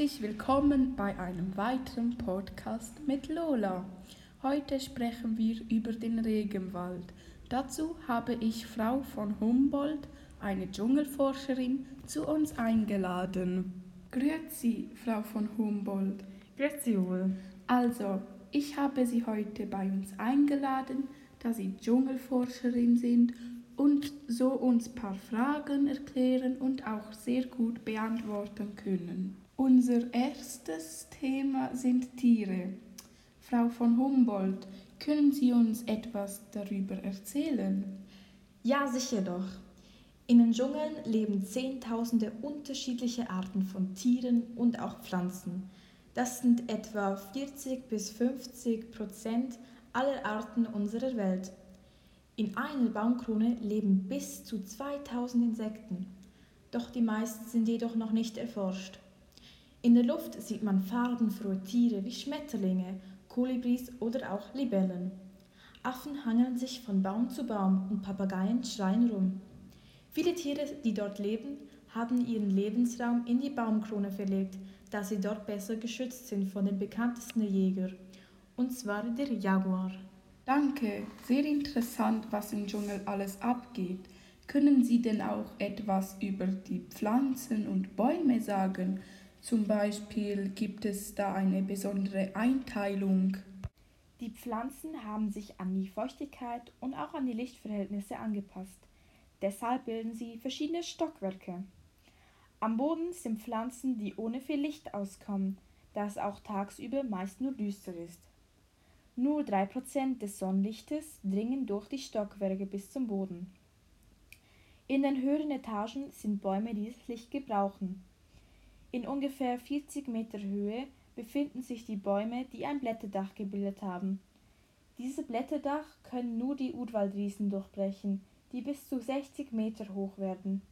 Herzlich willkommen bei einem weiteren Podcast mit Lola. Heute sprechen wir über den Regenwald. Dazu habe ich Frau von Humboldt, eine Dschungelforscherin, zu uns eingeladen. Grüezi, Frau von Humboldt. Grüezi wohl. Also, ich habe Sie heute bei uns eingeladen, da Sie Dschungelforscherin sind und so uns ein paar Fragen erklären und auch sehr gut beantworten können. Unser erstes Thema sind Tiere. Frau von Humboldt, können Sie uns etwas darüber erzählen? Ja, sicher doch. In den Dschungeln leben Zehntausende unterschiedliche Arten von Tieren und auch Pflanzen. Das sind etwa 40 bis 50 Prozent aller Arten unserer Welt. In einer Baumkrone leben bis zu 2000 Insekten, doch die meisten sind jedoch noch nicht erforscht. In der Luft sieht man farbenfrohe Tiere wie Schmetterlinge, Kolibris oder auch Libellen. Affen hangeln sich von Baum zu Baum und Papageien schreien rum. Viele Tiere, die dort leben, haben ihren Lebensraum in die Baumkrone verlegt, da sie dort besser geschützt sind von den bekanntesten Jägern, und zwar der Jaguar. Danke, sehr interessant, was im Dschungel alles abgeht. Können Sie denn auch etwas über die Pflanzen und Bäume sagen? Zum Beispiel gibt es da eine besondere Einteilung. Die Pflanzen haben sich an die Feuchtigkeit und auch an die Lichtverhältnisse angepasst. Deshalb bilden sie verschiedene Stockwerke. Am Boden sind Pflanzen, die ohne viel Licht auskommen, da es auch tagsüber meist nur düster ist. Nur 3% des Sonnenlichtes dringen durch die Stockwerke bis zum Boden. In den höheren Etagen sind Bäume, die das Licht gebrauchen. In ungefähr 40 Meter Höhe befinden sich die Bäume, die ein Blätterdach gebildet haben. Diese Blätterdach können nur die Urwaldriesen durchbrechen, die bis zu 60 Meter hoch werden.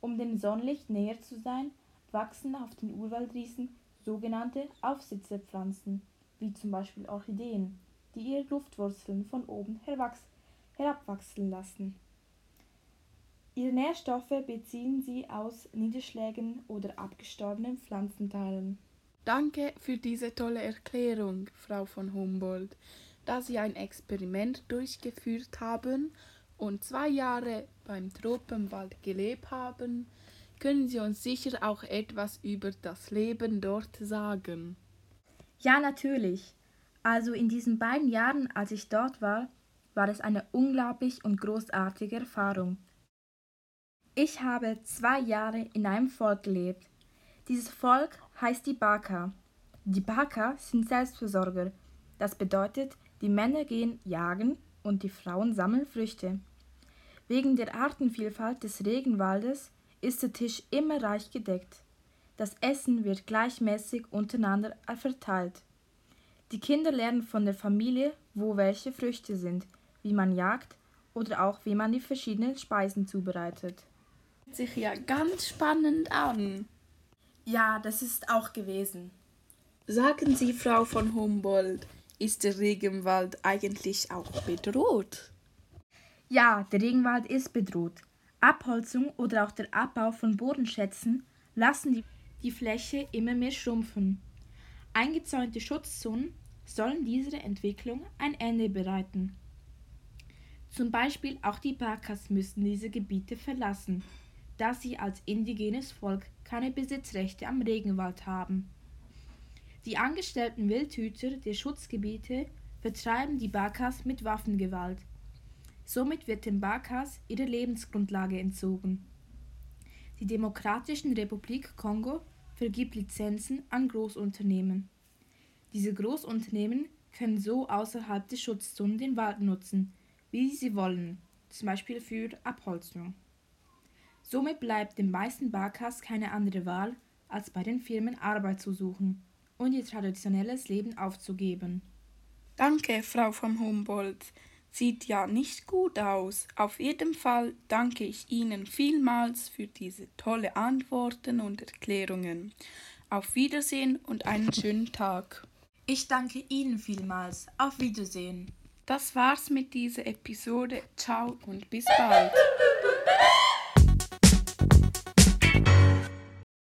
Um dem Sonnenlicht näher zu sein, wachsen auf den Urwaldriesen sogenannte Aufsitzepflanzen, wie zum Beispiel Orchideen die ihre Luftwurzeln von oben herabwachsen lassen. Ihre Nährstoffe beziehen sie aus Niederschlägen oder abgestorbenen Pflanzenteilen. Danke für diese tolle Erklärung, Frau von Humboldt. Da Sie ein Experiment durchgeführt haben und zwei Jahre beim Tropenwald gelebt haben, können Sie uns sicher auch etwas über das Leben dort sagen. Ja, natürlich. Also in diesen beiden Jahren, als ich dort war, war es eine unglaublich und großartige Erfahrung. Ich habe zwei Jahre in einem Volk gelebt. Dieses Volk heißt die Baka. Die Baka sind Selbstversorger. Das bedeutet, die Männer gehen jagen und die Frauen sammeln Früchte. Wegen der Artenvielfalt des Regenwaldes ist der Tisch immer reich gedeckt. Das Essen wird gleichmäßig untereinander verteilt. Die Kinder lernen von der Familie, wo welche Früchte sind, wie man jagt oder auch wie man die verschiedenen Speisen zubereitet. Hört sich ja ganz spannend an. Ja, das ist auch gewesen. Sagen Sie, Frau von Humboldt, ist der Regenwald eigentlich auch bedroht? Ja, der Regenwald ist bedroht. Abholzung oder auch der Abbau von Bodenschätzen lassen die, die Fläche immer mehr schrumpfen. Eingezäunte Schutzzonen sollen dieser Entwicklung ein Ende bereiten. Zum Beispiel auch die Bakas müssen diese Gebiete verlassen, da sie als indigenes Volk keine Besitzrechte am Regenwald haben. Die angestellten Wildhüter der Schutzgebiete vertreiben die Bakas mit Waffengewalt. Somit wird den Bakas ihre Lebensgrundlage entzogen. Die Demokratische Republik Kongo vergibt Lizenzen an Großunternehmen. Diese Großunternehmen können so außerhalb der Schutzzonen den Wald nutzen, wie sie wollen, zum Beispiel für Abholzung. Somit bleibt den meisten Barkas keine andere Wahl, als bei den Firmen Arbeit zu suchen und ihr traditionelles Leben aufzugeben. Danke, Frau von Humboldt. Sieht ja nicht gut aus. Auf jeden Fall danke ich Ihnen vielmals für diese tolle Antworten und Erklärungen. Auf Wiedersehen und einen schönen Tag. Ich danke Ihnen vielmals. Auf Wiedersehen. Das war's mit dieser Episode. Ciao und bis bald.